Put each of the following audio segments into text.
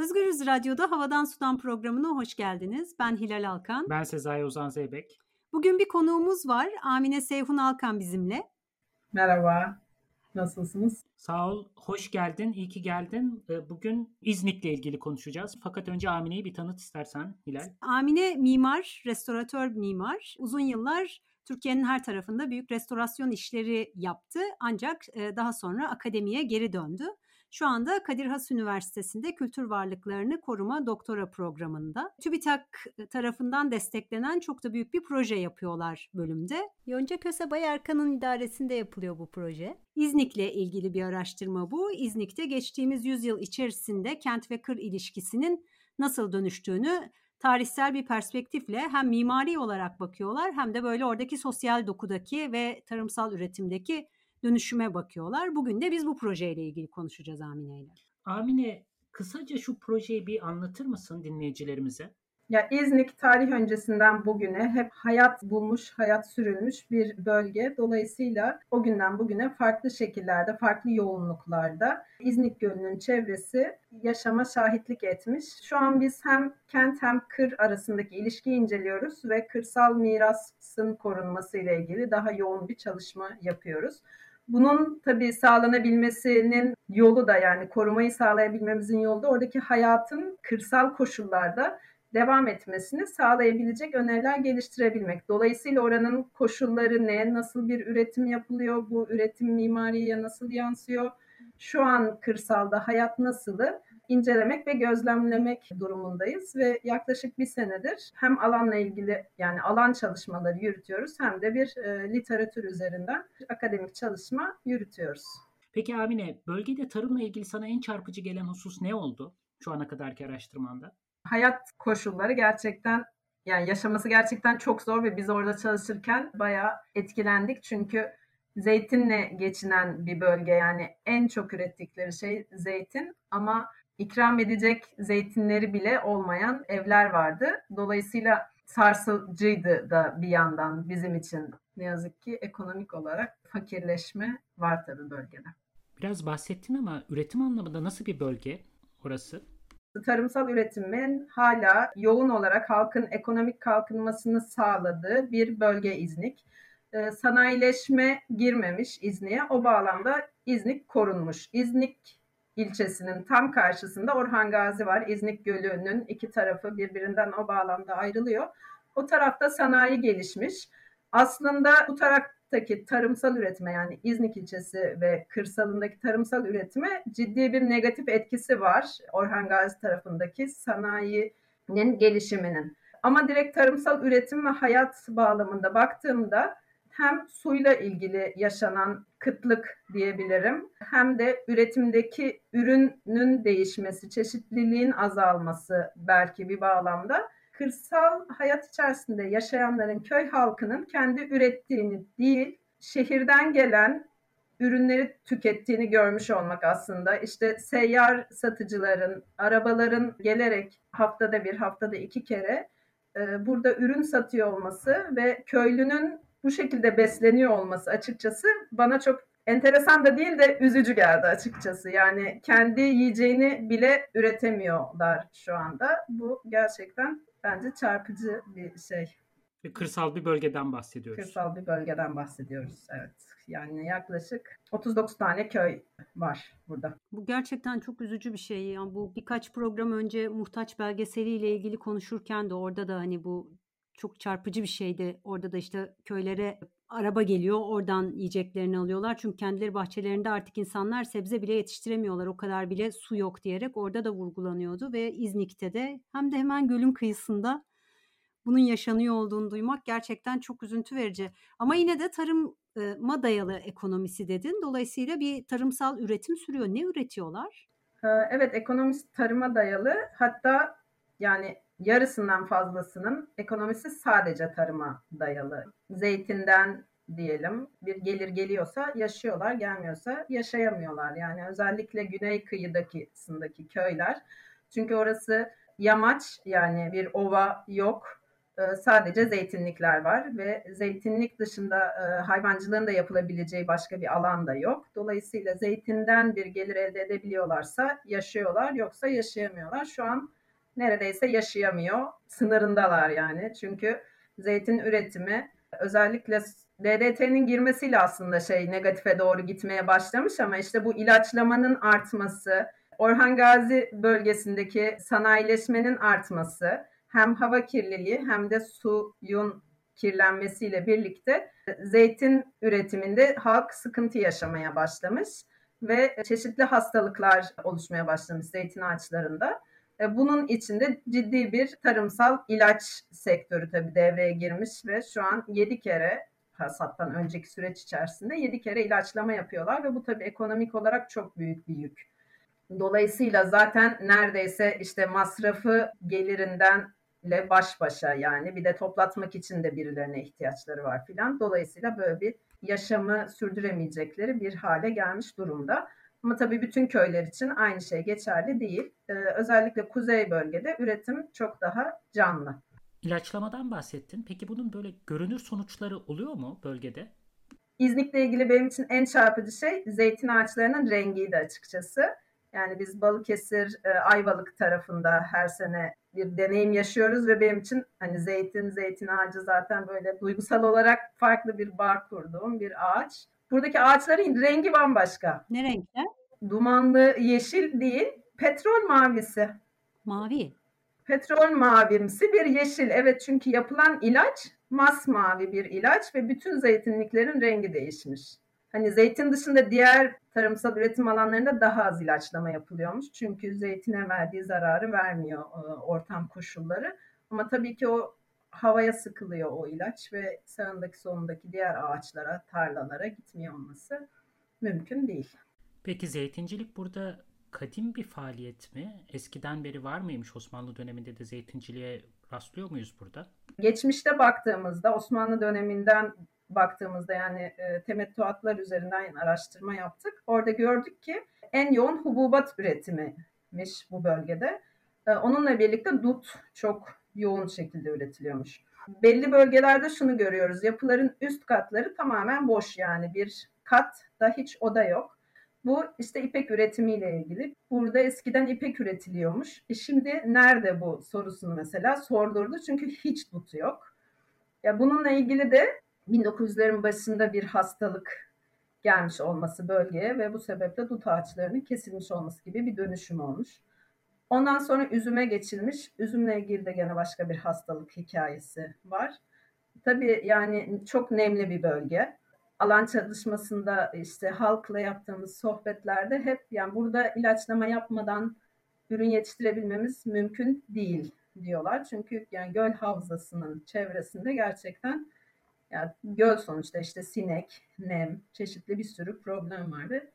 Özgürüz Radyo'da Havadan Sudan programına hoş geldiniz. Ben Hilal Alkan. Ben Sezai Ozan Zeybek. Bugün bir konuğumuz var. Amine Seyhun Alkan bizimle. Merhaba. Nasılsınız? Sağ ol, hoş geldin, iyi ki geldin. Ee, bugün İznik'le ilgili konuşacağız. Fakat önce Amine'yi bir tanıt istersen Hilal. Amine mimar, restoratör mimar. Uzun yıllar Türkiye'nin her tarafında büyük restorasyon işleri yaptı. Ancak e, daha sonra akademiye geri döndü. Şu anda Kadir Has Üniversitesi'nde kültür varlıklarını koruma doktora programında. TÜBİTAK tarafından desteklenen çok da büyük bir proje yapıyorlar bölümde. Yonca Köse Bayarkan'ın idaresinde yapılıyor bu proje. İznik'le ilgili bir araştırma bu. İznik'te geçtiğimiz yüzyıl içerisinde kent ve kır ilişkisinin nasıl dönüştüğünü tarihsel bir perspektifle hem mimari olarak bakıyorlar hem de böyle oradaki sosyal dokudaki ve tarımsal üretimdeki dönüşüme bakıyorlar. Bugün de biz bu projeyle ilgili konuşacağız Amine ile. Amine kısaca şu projeyi bir anlatır mısın dinleyicilerimize? Ya İznik tarih öncesinden bugüne hep hayat bulmuş, hayat sürülmüş bir bölge. Dolayısıyla o günden bugüne farklı şekillerde, farklı yoğunluklarda İznik Gölü'nün çevresi yaşama şahitlik etmiş. Şu an biz hem kent hem kır arasındaki ilişkiyi inceliyoruz ve kırsal mirasın korunması ile ilgili daha yoğun bir çalışma yapıyoruz. Bunun tabii sağlanabilmesinin yolu da yani korumayı sağlayabilmemizin yolu da oradaki hayatın kırsal koşullarda devam etmesini sağlayabilecek öneriler geliştirebilmek. Dolayısıyla oranın koşulları ne, nasıl bir üretim yapılıyor, bu üretim mimariye nasıl yansıyor, şu an kırsalda hayat nasılı incelemek ve gözlemlemek durumundayız ve yaklaşık bir senedir hem alanla ilgili yani alan çalışmaları yürütüyoruz hem de bir e, literatür üzerinden akademik çalışma yürütüyoruz. Peki Amine, bölgede tarımla ilgili sana en çarpıcı gelen husus ne oldu şu ana kadarki araştırmanda? Hayat koşulları gerçekten yani yaşaması gerçekten çok zor ve biz orada çalışırken bayağı etkilendik. Çünkü zeytinle geçinen bir bölge yani en çok ürettikleri şey zeytin ama ikram edecek zeytinleri bile olmayan evler vardı. Dolayısıyla sarsıcıydı da bir yandan bizim için ne yazık ki ekonomik olarak fakirleşme var tabii bölgede. Biraz bahsettin ama üretim anlamında nasıl bir bölge orası? Tarımsal üretimin hala yoğun olarak halkın ekonomik kalkınmasını sağladığı bir bölge İznik. Ee, sanayileşme girmemiş İznik'e. O bağlamda İznik korunmuş. İznik ilçesinin tam karşısında Orhan Gazi var. İznik Gölü'nün iki tarafı birbirinden o bağlamda ayrılıyor. O tarafta sanayi gelişmiş. Aslında bu taraftaki tarımsal üretime yani İznik ilçesi ve kırsalındaki tarımsal üretime ciddi bir negatif etkisi var. Orhan Gazi tarafındaki sanayinin gelişiminin. Ama direkt tarımsal üretim ve hayat bağlamında baktığımda hem suyla ilgili yaşanan kıtlık diyebilirim hem de üretimdeki ürünün değişmesi, çeşitliliğin azalması belki bir bağlamda kırsal hayat içerisinde yaşayanların köy halkının kendi ürettiğini değil şehirden gelen ürünleri tükettiğini görmüş olmak aslında. İşte seyyar satıcıların, arabaların gelerek haftada bir, haftada iki kere e, burada ürün satıyor olması ve köylünün bu şekilde besleniyor olması açıkçası bana çok enteresan da değil de üzücü geldi açıkçası. Yani kendi yiyeceğini bile üretemiyorlar şu anda. Bu gerçekten bence çarpıcı bir şey. Kırsal bir bölgeden bahsediyoruz. Kırsal bir bölgeden bahsediyoruz. Evet. Yani yaklaşık 39 tane köy var burada. Bu gerçekten çok üzücü bir şey. Yani bu birkaç program önce muhtaç belgeseliyle ilgili konuşurken de orada da hani bu çok çarpıcı bir şeydi. Orada da işte köylere araba geliyor oradan yiyeceklerini alıyorlar. Çünkü kendileri bahçelerinde artık insanlar sebze bile yetiştiremiyorlar. O kadar bile su yok diyerek orada da vurgulanıyordu. Ve İznik'te de hem de hemen gölün kıyısında bunun yaşanıyor olduğunu duymak gerçekten çok üzüntü verici. Ama yine de tarıma dayalı ekonomisi dedin. Dolayısıyla bir tarımsal üretim sürüyor. Ne üretiyorlar? Evet ekonomisi tarıma dayalı. Hatta yani yarısından fazlasının ekonomisi sadece tarıma dayalı. Zeytinden diyelim bir gelir geliyorsa yaşıyorlar, gelmiyorsa yaşayamıyorlar. Yani özellikle güney kıyıdaki sındaki köyler. Çünkü orası yamaç yani bir ova yok. e, sadece zeytinlikler var ve zeytinlik dışında e, hayvancılığın da yapılabileceği başka bir alan da yok. Dolayısıyla zeytinden bir gelir elde edebiliyorlarsa yaşıyorlar yoksa yaşayamıyorlar. Şu an neredeyse yaşayamıyor. Sınırındalar yani. Çünkü zeytin üretimi özellikle DDT'nin girmesiyle aslında şey negatife doğru gitmeye başlamış ama işte bu ilaçlamanın artması, Orhan Gazi bölgesindeki sanayileşmenin artması, hem hava kirliliği hem de suyun kirlenmesiyle birlikte zeytin üretiminde halk sıkıntı yaşamaya başlamış ve çeşitli hastalıklar oluşmaya başlamış zeytin ağaçlarında. E, bunun içinde ciddi bir tarımsal ilaç sektörü tabii devreye girmiş ve şu an 7 kere hasattan önceki süreç içerisinde 7 kere ilaçlama yapıyorlar ve bu tabii ekonomik olarak çok büyük bir yük. Dolayısıyla zaten neredeyse işte masrafı gelirinden ile baş başa yani bir de toplatmak için de birilerine ihtiyaçları var filan. Dolayısıyla böyle bir yaşamı sürdüremeyecekleri bir hale gelmiş durumda. Ama tabii bütün köyler için aynı şey geçerli değil. Ee, özellikle kuzey bölgede üretim çok daha canlı. İlaçlamadan bahsettin. Peki bunun böyle görünür sonuçları oluyor mu bölgede? İznik'le ilgili benim için en çarpıcı şey zeytin ağaçlarının rengiydi açıkçası. Yani biz Balıkesir, e, Ayvalık tarafında her sene bir deneyim yaşıyoruz ve benim için hani zeytin, zeytin ağacı zaten böyle duygusal olarak farklı bir bağ kurduğum bir ağaç. Buradaki ağaçların rengi bambaşka. Ne renkler? Dumanlı yeşil değil, petrol mavisi. Mavi. Petrol mavimsi bir yeşil. Evet çünkü yapılan ilaç masmavi bir ilaç ve bütün zeytinliklerin rengi değişmiş. Hani zeytin dışında diğer tarımsal üretim alanlarında daha az ilaçlama yapılıyormuş. Çünkü zeytine verdiği zararı vermiyor e, ortam koşulları. Ama tabii ki o havaya sıkılıyor o ilaç ve sağındaki solundaki diğer ağaçlara, tarlalara gitmiyor olması mümkün değil. Peki zeytincilik burada kadim bir faaliyet mi? Eskiden beri var mıymış Osmanlı döneminde de zeytinciliğe rastlıyor muyuz burada? Geçmişte baktığımızda Osmanlı döneminden baktığımızda yani e, temettüatlar üzerinden araştırma yaptık. Orada gördük ki en yoğun hububat üretimimiş bu bölgede. E, onunla birlikte dut çok yoğun şekilde üretiliyormuş. Belli bölgelerde şunu görüyoruz. Yapıların üst katları tamamen boş yani bir kat da hiç oda yok. Bu işte ipek üretimiyle ilgili. Burada eskiden ipek üretiliyormuş. E şimdi nerede bu sorusunu mesela sordurdu. Çünkü hiç dut yok. Ya bununla ilgili de 1900'lerin başında bir hastalık gelmiş olması bölgeye ve bu sebeple dut ağaçlarının kesilmiş olması gibi bir dönüşüm olmuş. Ondan sonra üzüme geçilmiş. Üzümle ilgili de gene başka bir hastalık hikayesi var. Tabii yani çok nemli bir bölge. Alan çalışmasında işte halkla yaptığımız sohbetlerde hep yani burada ilaçlama yapmadan ürün yetiştirebilmemiz mümkün değil diyorlar. Çünkü yani göl havzasının çevresinde gerçekten yani göl sonuçta işte sinek, nem, çeşitli bir sürü problem var ve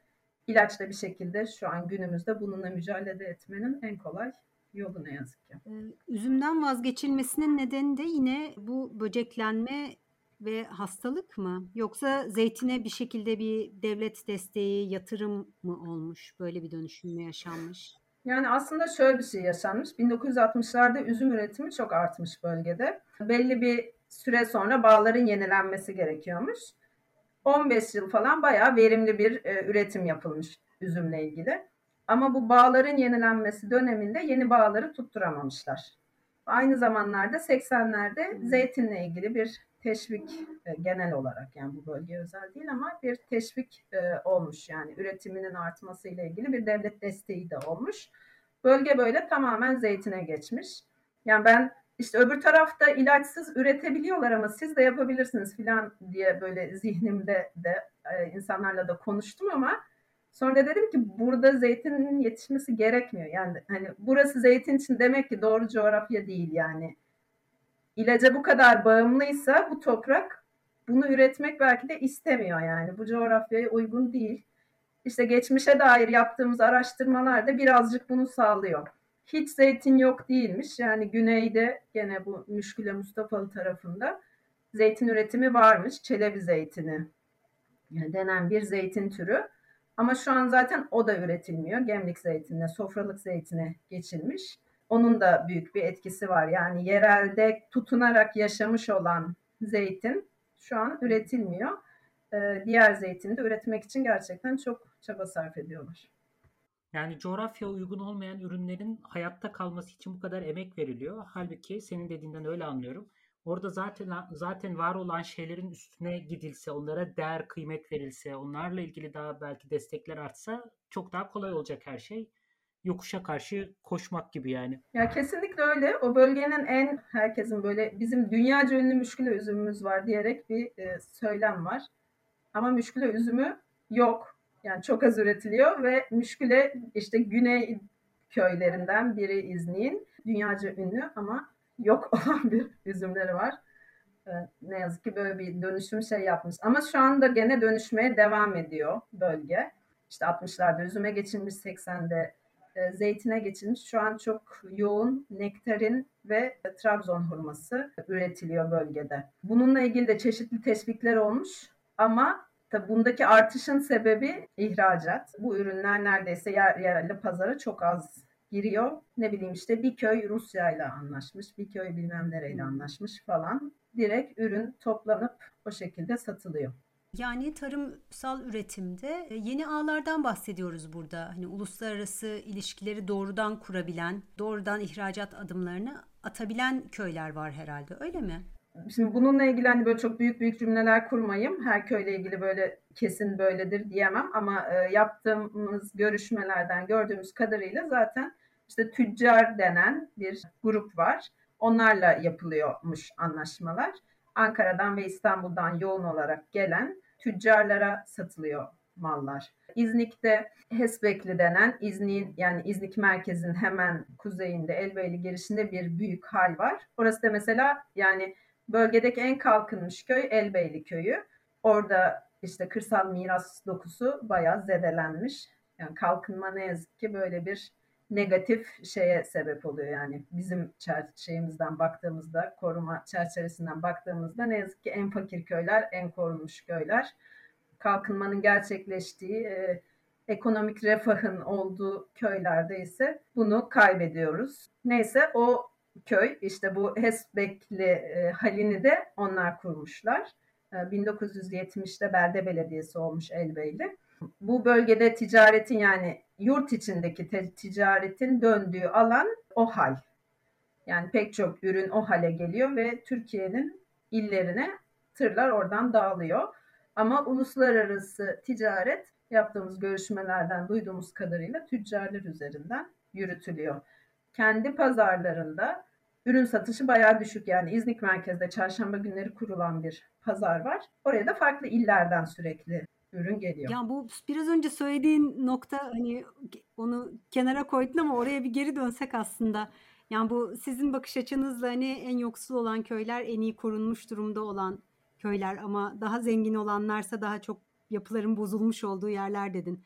ilaçla bir şekilde şu an günümüzde bununla mücadele etmenin en kolay yolu ne yazık ki. Ee, üzümden vazgeçilmesinin nedeni de yine bu böceklenme ve hastalık mı? Yoksa zeytine bir şekilde bir devlet desteği, yatırım mı olmuş? Böyle bir dönüşüm mü yaşanmış? Yani aslında şöyle bir şey yaşanmış. 1960'larda üzüm üretimi çok artmış bölgede. Belli bir süre sonra bağların yenilenmesi gerekiyormuş. 15 yıl falan bayağı verimli bir e, üretim yapılmış üzümle ilgili. Ama bu bağların yenilenmesi döneminde yeni bağları tutturamamışlar. Aynı zamanlarda 80'lerde hmm. zeytinle ilgili bir teşvik e, genel olarak yani bu bölge özel değil ama bir teşvik e, olmuş yani üretiminin artması ile ilgili bir devlet desteği de olmuş. Bölge böyle tamamen zeytine geçmiş. Yani ben işte öbür tarafta ilaçsız üretebiliyorlar ama siz de yapabilirsiniz filan diye böyle zihnimde de e, insanlarla da konuştum ama sonra da dedim ki burada zeytinin yetişmesi gerekmiyor. Yani hani burası zeytin için demek ki doğru coğrafya değil yani. İlaca bu kadar bağımlıysa bu toprak bunu üretmek belki de istemiyor yani. Bu coğrafyaya uygun değil. İşte geçmişe dair yaptığımız araştırmalar da birazcık bunu sağlıyor hiç zeytin yok değilmiş. Yani güneyde gene bu Müşküle Mustafalı tarafında zeytin üretimi varmış. Çelebi zeytini denen bir zeytin türü. Ama şu an zaten o da üretilmiyor. Gemlik zeytinine, sofralık zeytine geçilmiş. onun da büyük bir etkisi var. Yani yerelde tutunarak yaşamış olan zeytin şu an üretilmiyor. Ee, diğer zeytini de üretmek için gerçekten çok çaba sarf ediyorlar. Yani coğrafya uygun olmayan ürünlerin hayatta kalması için bu kadar emek veriliyor. Halbuki senin dediğinden öyle anlıyorum. Orada zaten zaten var olan şeylerin üstüne gidilse, onlara değer, kıymet verilse, onlarla ilgili daha belki destekler artsa çok daha kolay olacak her şey. Yokuşa karşı koşmak gibi yani. Ya kesinlikle öyle. O bölgenin en herkesin böyle bizim dünyaca ünlü müşküle üzümümüz var diyerek bir e, söylem var. Ama müşküle üzümü yok. Yani çok az üretiliyor ve müşküle işte güney köylerinden biri İznik'in dünyaca ünlü ama yok olan bir üzümleri var. Ee, ne yazık ki böyle bir dönüşüm şey yapmış. Ama şu anda gene dönüşmeye devam ediyor bölge. İşte 60'larda üzüme geçilmiş, 80'de e, zeytine geçilmiş. Şu an çok yoğun nektarin ve Trabzon hurması üretiliyor bölgede. Bununla ilgili de çeşitli tespitler olmuş ama tabi bundaki artışın sebebi ihracat. Bu ürünler neredeyse yer, yerli pazara çok az giriyor. Ne bileyim işte bir köy Rusya ile anlaşmış, bir köy bilmem nereyle hmm. anlaşmış falan. Direkt ürün toplanıp o şekilde satılıyor. Yani tarımsal üretimde e, yeni ağlardan bahsediyoruz burada. Hani uluslararası ilişkileri doğrudan kurabilen, doğrudan ihracat adımlarını atabilen köyler var herhalde. Öyle mi? Şimdi bununla ilgili hani böyle çok büyük büyük cümleler kurmayayım. Her köyle ilgili böyle kesin böyledir diyemem ama e, yaptığımız görüşmelerden gördüğümüz kadarıyla zaten işte tüccar denen bir grup var. Onlarla yapılıyormuş anlaşmalar. Ankara'dan ve İstanbul'dan yoğun olarak gelen tüccarlara satılıyor mallar. İznik'te Hesbekli denen İznik'in yani İznik merkezin hemen kuzeyinde Elbeyli girişinde bir büyük hal var. Orası da mesela yani bölgedeki en kalkınmış köy Elbeyli köyü. Orada işte kırsal miras dokusu bayağı zedelenmiş. Yani kalkınma ne yazık ki böyle bir negatif şeye sebep oluyor yani bizim şeyimizden baktığımızda koruma çerçevesinden baktığımızda ne yazık ki en fakir köyler en korunmuş köyler kalkınmanın gerçekleştiği e, ekonomik refahın olduğu köylerde ise bunu kaybediyoruz. Neyse o köy işte bu Hesbekli e, halini de onlar kurmuşlar. E, 1970'te belde belediyesi olmuş Elbeyli. Bu bölgede ticaretin yani yurt içindeki ticaretin döndüğü alan o hal. Yani pek çok ürün o hale geliyor ve Türkiye'nin illerine tırlar oradan dağılıyor. Ama uluslararası ticaret yaptığımız görüşmelerden duyduğumuz kadarıyla tüccarlar üzerinden yürütülüyor. Kendi pazarlarında ürün satışı bayağı düşük. Yani İznik merkezde çarşamba günleri kurulan bir pazar var. Oraya da farklı illerden sürekli ürün geliyor. Ya bu biraz önce söylediğin nokta hani onu kenara koydun ama oraya bir geri dönsek aslında. Yani bu sizin bakış açınızla hani en yoksul olan köyler en iyi korunmuş durumda olan köyler ama daha zengin olanlarsa daha çok yapıların bozulmuş olduğu yerler dedin.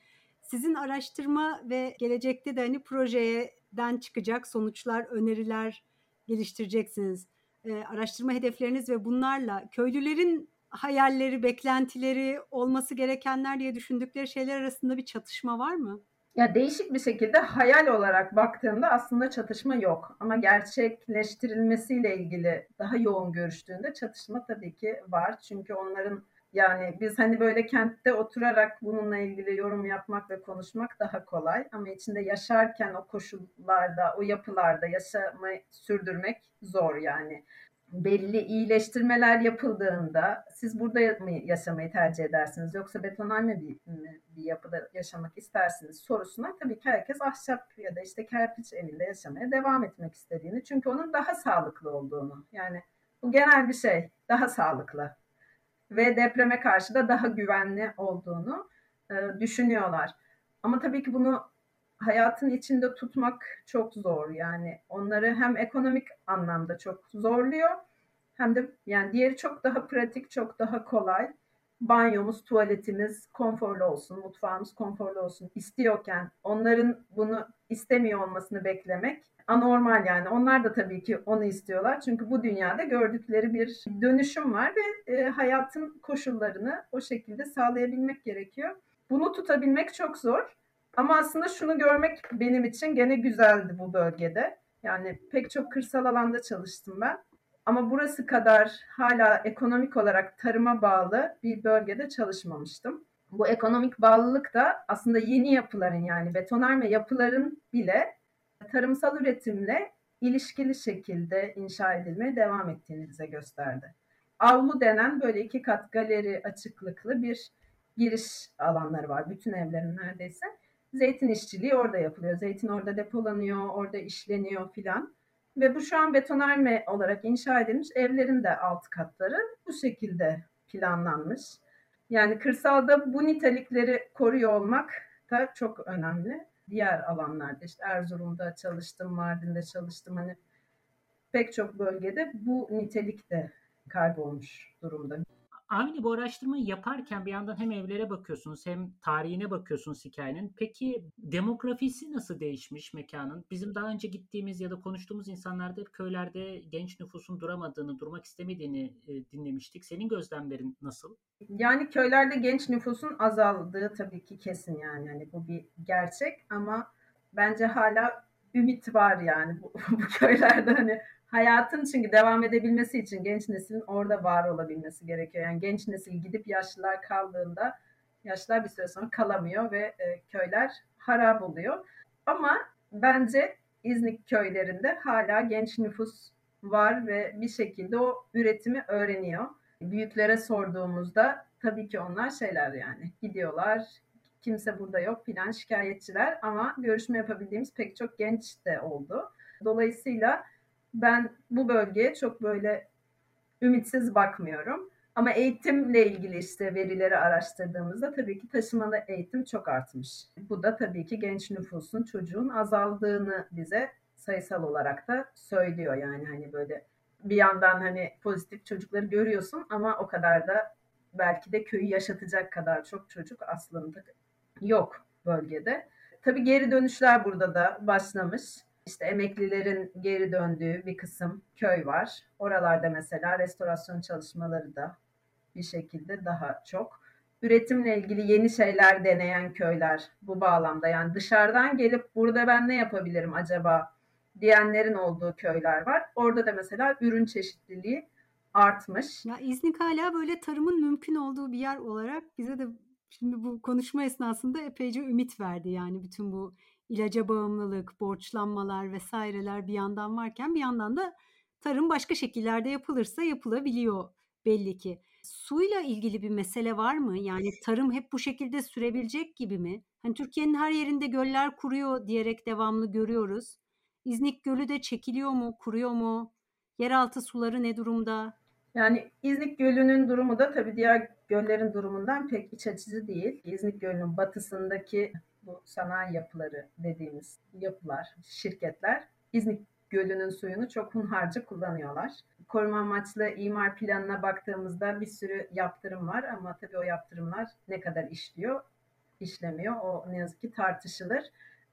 Sizin araştırma ve gelecekte de hani projeden çıkacak sonuçlar, öneriler geliştireceksiniz. Ee, araştırma hedefleriniz ve bunlarla köylülerin hayalleri, beklentileri, olması gerekenler diye düşündükleri şeyler arasında bir çatışma var mı? Ya değişik bir şekilde hayal olarak baktığında aslında çatışma yok. Ama gerçekleştirilmesiyle ilgili daha yoğun görüştüğünde çatışma tabii ki var. Çünkü onların yani biz hani böyle kentte oturarak bununla ilgili yorum yapmak ve konuşmak daha kolay. Ama içinde yaşarken o koşullarda, o yapılarda yaşamayı sürdürmek zor yani. Belli iyileştirmeler yapıldığında siz burada mı yaşamayı tercih edersiniz? Yoksa betonarme bir, bir yapıda yaşamak istersiniz sorusuna tabii ki herkes ahşap ya da işte kerpiç evinde yaşamaya devam etmek istediğini çünkü onun daha sağlıklı olduğunu. Yani bu genel bir şey daha sağlıklı ve depreme karşı da daha güvenli olduğunu e, düşünüyorlar. Ama tabii ki bunu hayatın içinde tutmak çok zor. Yani onları hem ekonomik anlamda çok zorluyor hem de yani diğeri çok daha pratik, çok daha kolay. Banyomuz, tuvaletimiz konforlu olsun, mutfağımız konforlu olsun istiyorken onların bunu istemiyor olmasını beklemek anormal yani. Onlar da tabii ki onu istiyorlar. Çünkü bu dünyada gördükleri bir dönüşüm var ve e, hayatın koşullarını o şekilde sağlayabilmek gerekiyor. Bunu tutabilmek çok zor. Ama aslında şunu görmek benim için gene güzeldi bu bölgede. Yani pek çok kırsal alanda çalıştım ben. Ama burası kadar hala ekonomik olarak tarıma bağlı bir bölgede çalışmamıştım. Bu ekonomik bağlılık da aslında yeni yapıların yani betonarme yapıların bile tarımsal üretimle ilişkili şekilde inşa edilmeye devam ettiğini bize gösterdi. Avlu denen böyle iki kat galeri açıklıklı bir giriş alanları var bütün evlerin neredeyse. Zeytin işçiliği orada yapılıyor. Zeytin orada depolanıyor, orada işleniyor filan. Ve bu şu an betonarme olarak inşa edilmiş evlerin de alt katları bu şekilde planlanmış. Yani kırsalda bu nitelikleri koruyor olmak da çok önemli. Diğer alanlarda işte Erzurum'da çalıştım, Mardin'de çalıştım. Hani pek çok bölgede bu nitelik de kaybolmuş durumda. Aynı bu araştırmayı yaparken bir yandan hem evlere bakıyorsunuz hem tarihine bakıyorsunuz hikayenin. Peki demografisi nasıl değişmiş mekanın? Bizim daha önce gittiğimiz ya da konuştuğumuz insanlarda hep köylerde genç nüfusun duramadığını, durmak istemediğini e, dinlemiştik. Senin gözlemlerin nasıl? Yani köylerde genç nüfusun azaldığı tabii ki kesin yani. yani bu bir gerçek ama bence hala ümit var yani bu, bu köylerde hani hayatın çünkü devam edebilmesi için genç neslin orada var olabilmesi gerekiyor. Yani genç nesil gidip yaşlılar kaldığında yaşlılar bir süre sonra kalamıyor ve e, köyler harap oluyor. Ama bence İznik köylerinde hala genç nüfus var ve bir şekilde o üretimi öğreniyor. Büyüklere sorduğumuzda tabii ki onlar şeyler yani gidiyorlar kimse burada yok filan şikayetçiler ama görüşme yapabildiğimiz pek çok genç de oldu. Dolayısıyla ben bu bölgeye çok böyle ümitsiz bakmıyorum. Ama eğitimle ilgili işte verileri araştırdığımızda tabii ki taşımalı eğitim çok artmış. Bu da tabii ki genç nüfusun çocuğun azaldığını bize sayısal olarak da söylüyor. Yani hani böyle bir yandan hani pozitif çocukları görüyorsun ama o kadar da belki de köyü yaşatacak kadar çok çocuk aslında yok bölgede. Tabii geri dönüşler burada da başlamış işte emeklilerin geri döndüğü bir kısım köy var. Oralarda mesela restorasyon çalışmaları da bir şekilde daha çok. Üretimle ilgili yeni şeyler deneyen köyler bu bağlamda. Yani dışarıdan gelip burada ben ne yapabilirim acaba diyenlerin olduğu köyler var. Orada da mesela ürün çeşitliliği artmış. Ya İznik hala böyle tarımın mümkün olduğu bir yer olarak bize de şimdi bu konuşma esnasında epeyce ümit verdi. Yani bütün bu ilaca bağımlılık, borçlanmalar vesaireler bir yandan varken bir yandan da tarım başka şekillerde yapılırsa yapılabiliyor belli ki. Suyla ilgili bir mesele var mı? Yani tarım hep bu şekilde sürebilecek gibi mi? Hani Türkiye'nin her yerinde göller kuruyor diyerek devamlı görüyoruz. İznik Gölü de çekiliyor mu, kuruyor mu? Yeraltı suları ne durumda? Yani İznik Gölü'nün durumu da tabii diğer göllerin durumundan pek iç açıcı değil. İznik Gölü'nün batısındaki bu sanayi yapıları dediğimiz yapılar, şirketler İznik Gölü'nün suyunu çok hunharca kullanıyorlar. Koruma amaçlı imar planına baktığımızda bir sürü yaptırım var ama tabii o yaptırımlar ne kadar işliyor, işlemiyor. O ne yazık ki tartışılır.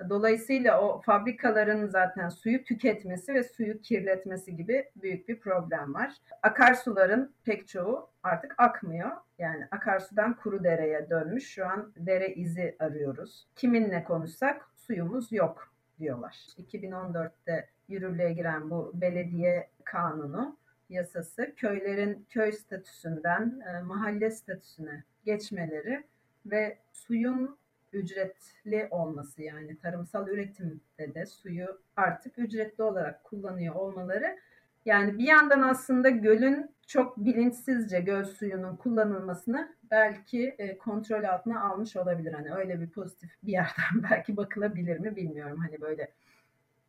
Dolayısıyla o fabrikaların zaten suyu tüketmesi ve suyu kirletmesi gibi büyük bir problem var. Akarsuların pek çoğu artık akmıyor. Yani akarsudan kuru dereye dönmüş. Şu an dere izi arıyoruz. Kiminle konuşsak suyumuz yok diyorlar. 2014'te yürürlüğe giren bu belediye kanunu yasası köylerin köy statüsünden e, mahalle statüsüne geçmeleri ve suyun ücretli olması yani tarımsal üretimde de suyu artık ücretli olarak kullanıyor olmaları yani bir yandan aslında gölün çok bilinçsizce göl suyunun kullanılmasını belki e, kontrol altına almış olabilir. Hani öyle bir pozitif bir yerden belki bakılabilir mi bilmiyorum. Hani böyle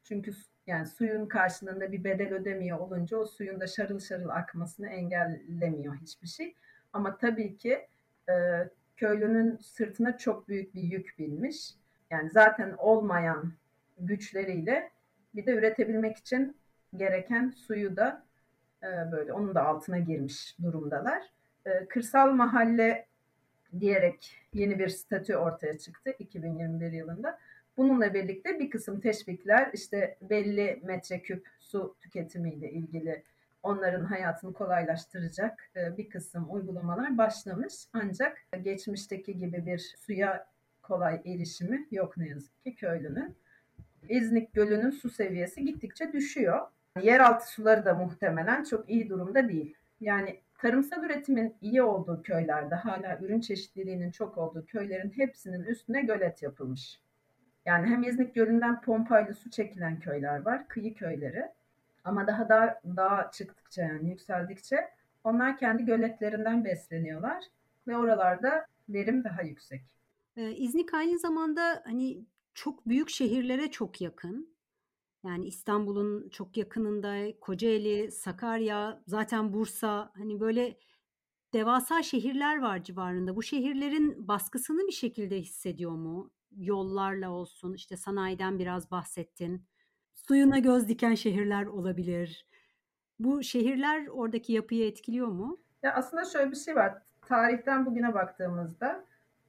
çünkü yani suyun karşılığında bir bedel ödemiyor olunca o suyun da şarıl şarıl akmasını engellemiyor hiçbir şey. Ama tabii ki e, köylünün sırtına çok büyük bir yük binmiş. Yani zaten olmayan güçleriyle bir de üretebilmek için gereken suyu da e, böyle onun da altına girmiş durumdalar. E, kırsal mahalle diyerek yeni bir statü ortaya çıktı 2021 yılında. Bununla birlikte bir kısım teşvikler işte belli metreküp su tüketimiyle ilgili onların hayatını kolaylaştıracak e, bir kısım uygulamalar başlamış. Ancak geçmişteki gibi bir suya kolay erişimi yok ne yazık ki köylünün. İznik Gölü'nün su seviyesi gittikçe düşüyor. Yeraltı suları da muhtemelen çok iyi durumda değil. Yani tarımsal üretimin iyi olduğu köylerde hala ürün çeşitliliğinin çok olduğu köylerin hepsinin üstüne gölet yapılmış. Yani hem İznik Gölü'nden pompayla su çekilen köyler var, kıyı köyleri. Ama daha da daha çıktıkça yani yükseldikçe onlar kendi göletlerinden besleniyorlar ve oralarda verim daha yüksek. Ee, İznik aynı zamanda hani çok büyük şehirlere çok yakın. Yani İstanbul'un çok yakınında Kocaeli, Sakarya, zaten Bursa hani böyle devasa şehirler var civarında. Bu şehirlerin baskısını bir şekilde hissediyor mu? Yollarla olsun, işte sanayiden biraz bahsettin. Suyuna göz diken şehirler olabilir. Bu şehirler oradaki yapıyı etkiliyor mu? Ya aslında şöyle bir şey var. Tarihten bugüne baktığımızda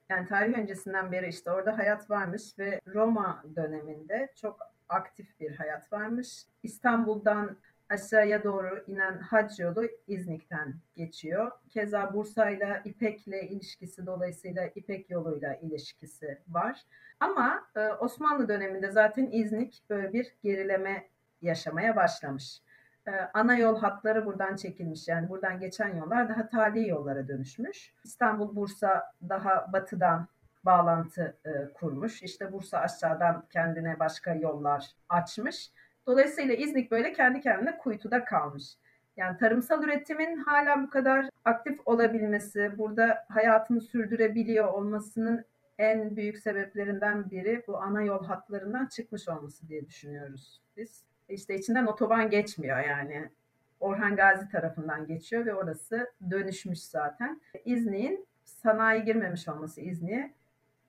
yani tarih öncesinden beri işte orada hayat varmış ve Roma döneminde çok aktif bir hayat varmış. İstanbul'dan aşağıya doğru inen hac yolu İznik'ten geçiyor. Keza Bursa ile İpek'le ilişkisi dolayısıyla İpek yoluyla ilişkisi var. Ama e, Osmanlı döneminde zaten İznik böyle bir gerileme yaşamaya başlamış. E, ana yol hatları buradan çekilmiş. Yani buradan geçen yollar daha tali yollara dönüşmüş. İstanbul Bursa daha batıdan bağlantı e, kurmuş. İşte Bursa aşağıdan kendine başka yollar açmış. Dolayısıyla İznik böyle kendi kendine kuytuda kalmış. Yani tarımsal üretimin hala bu kadar aktif olabilmesi, burada hayatını sürdürebiliyor olmasının en büyük sebeplerinden biri bu ana yol hatlarından çıkmış olması diye düşünüyoruz biz. İşte içinden otoban geçmiyor yani. Orhan Gazi tarafından geçiyor ve orası dönüşmüş zaten. İznik'in sanayi girmemiş olması İznik'e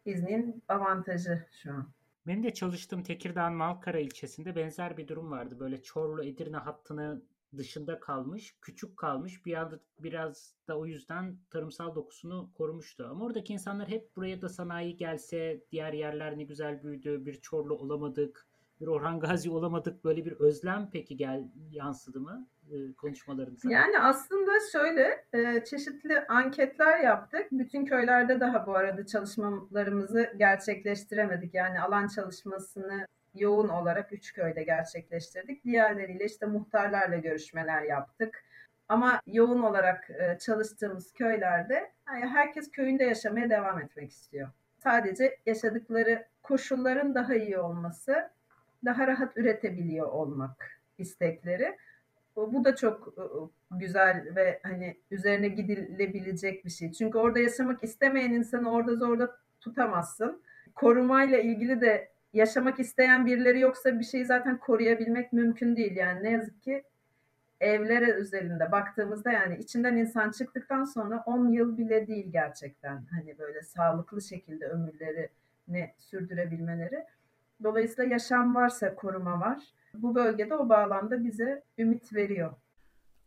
İznik'in avantajı şu an. Benim de çalıştığım Tekirdağ Malkara ilçesinde benzer bir durum vardı. Böyle Çorlu Edirne hattını dışında kalmış, küçük kalmış. Bir biraz da o yüzden tarımsal dokusunu korumuştu. Ama oradaki insanlar hep buraya da sanayi gelse, diğer yerler ne güzel büyüdü, bir Çorlu olamadık, bir Orhan Gazi olamadık. Böyle bir özlem peki gel yansıdı mı e, konuşmalarınıza? Yani aslında şöyle e, çeşitli anketler yaptık. Bütün köylerde daha bu arada çalışmalarımızı gerçekleştiremedik. Yani alan çalışmasını yoğun olarak üç köyde gerçekleştirdik. Diğerleriyle işte muhtarlarla görüşmeler yaptık. Ama yoğun olarak e, çalıştığımız köylerde yani herkes köyünde yaşamaya devam etmek istiyor. Sadece yaşadıkları koşulların daha iyi olması, daha rahat üretebiliyor olmak istekleri. Bu da çok güzel ve hani üzerine gidilebilecek bir şey. Çünkü orada yaşamak istemeyen insanı orada zorla tutamazsın. Korumayla ilgili de yaşamak isteyen birileri yoksa bir şeyi zaten koruyabilmek mümkün değil. Yani ne yazık ki evlere üzerinde baktığımızda yani içinden insan çıktıktan sonra 10 yıl bile değil gerçekten. Hani böyle sağlıklı şekilde ömürlerini sürdürebilmeleri. Dolayısıyla yaşam varsa koruma var. Bu bölgede o bağlamda bize ümit veriyor.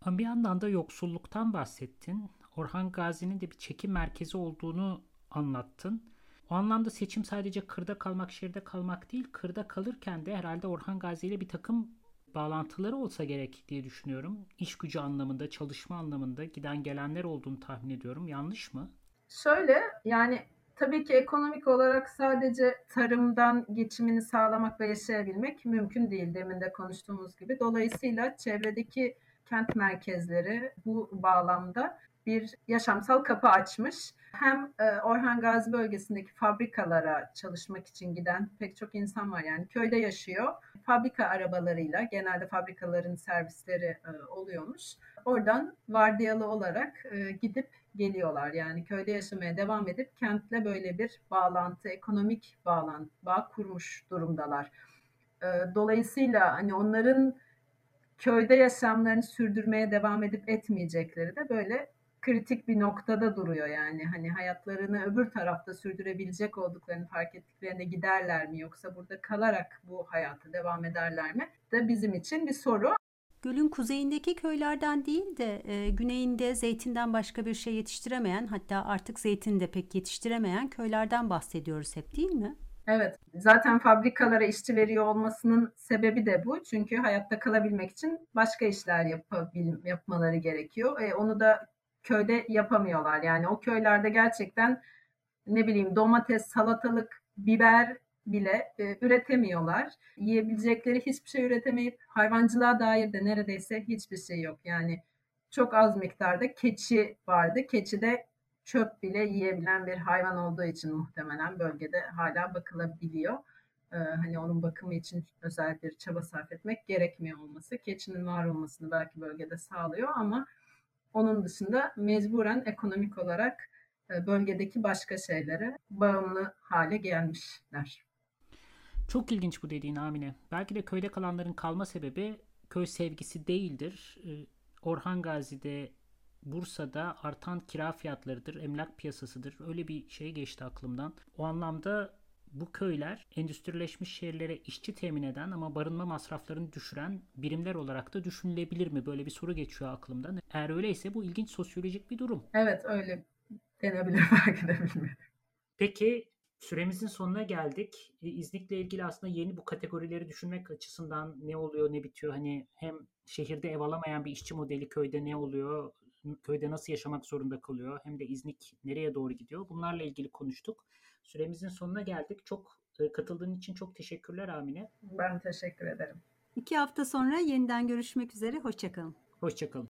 Ama bir yandan da yoksulluktan bahsettin. Orhan Gazi'nin de bir çekim merkezi olduğunu anlattın. O anlamda seçim sadece kırda kalmak, şehirde kalmak değil, kırda kalırken de herhalde Orhan Gazi ile bir takım bağlantıları olsa gerek diye düşünüyorum. İş gücü anlamında, çalışma anlamında giden gelenler olduğunu tahmin ediyorum. Yanlış mı? Şöyle yani Tabii ki ekonomik olarak sadece tarımdan geçimini sağlamak ve yaşayabilmek mümkün değil demin de konuştuğumuz gibi. Dolayısıyla çevredeki kent merkezleri bu bağlamda bir yaşamsal kapı açmış. Hem e, Orhan Gazi bölgesindeki fabrikalara çalışmak için giden pek çok insan var yani köyde yaşıyor. Fabrika arabalarıyla genelde fabrikaların servisleri e, oluyormuş. Oradan vardiyalı olarak e, gidip geliyorlar. Yani köyde yaşamaya devam edip kentle böyle bir bağlantı, ekonomik bağlantı, bağ kurmuş durumdalar. Dolayısıyla hani onların köyde yaşamlarını sürdürmeye devam edip etmeyecekleri de böyle kritik bir noktada duruyor yani. Hani hayatlarını öbür tarafta sürdürebilecek olduklarını fark ettiklerinde giderler mi yoksa burada kalarak bu hayatı devam ederler mi? Da bizim için bir soru. Gölün kuzeyindeki köylerden değil de e, güneyinde zeytinden başka bir şey yetiştiremeyen hatta artık zeytin de pek yetiştiremeyen köylerden bahsediyoruz hep değil mi? Evet. Zaten fabrikalara işçi veriyor olmasının sebebi de bu. Çünkü hayatta kalabilmek için başka işler yapabil, yapmaları gerekiyor. E, onu da köyde yapamıyorlar. Yani o köylerde gerçekten ne bileyim domates, salatalık, biber bile e, üretemiyorlar. Yiyebilecekleri hiçbir şey üretemeyip hayvancılığa dair de neredeyse hiçbir şey yok. Yani çok az miktarda keçi vardı. Keçi de çöp bile yiyebilen bir hayvan olduğu için muhtemelen bölgede hala bakılabiliyor. Ee, hani onun bakımı için özel bir çaba sarf etmek gerekmiyor olması. Keçinin var olmasını belki bölgede sağlıyor ama onun dışında mecburen ekonomik olarak e, bölgedeki başka şeylere bağımlı hale gelmişler. Çok ilginç bu dediğin Amine. Belki de köyde kalanların kalma sebebi köy sevgisi değildir. Ee, Orhan Gazi'de, Bursa'da artan kira fiyatlarıdır, emlak piyasasıdır. Öyle bir şey geçti aklımdan. O anlamda bu köyler endüstrileşmiş şehirlere işçi temin eden ama barınma masraflarını düşüren birimler olarak da düşünülebilir mi? Böyle bir soru geçiyor aklımdan. Eğer öyleyse bu ilginç sosyolojik bir durum. Evet öyle denebilir belki de bilmiyorum. Peki süremizin sonuna geldik. E, İznik'le ilgili aslında yeni bu kategorileri düşünmek açısından ne oluyor ne bitiyor? Hani hem şehirde ev alamayan bir işçi modeli köyde ne oluyor? Köyde nasıl yaşamak zorunda kalıyor? Hem de İznik nereye doğru gidiyor? Bunlarla ilgili konuştuk. Süremizin sonuna geldik. Çok e, katıldığın için çok teşekkürler Amine. Ben teşekkür ederim. İki hafta sonra yeniden görüşmek üzere. Hoşçakalın. Hoşçakalın.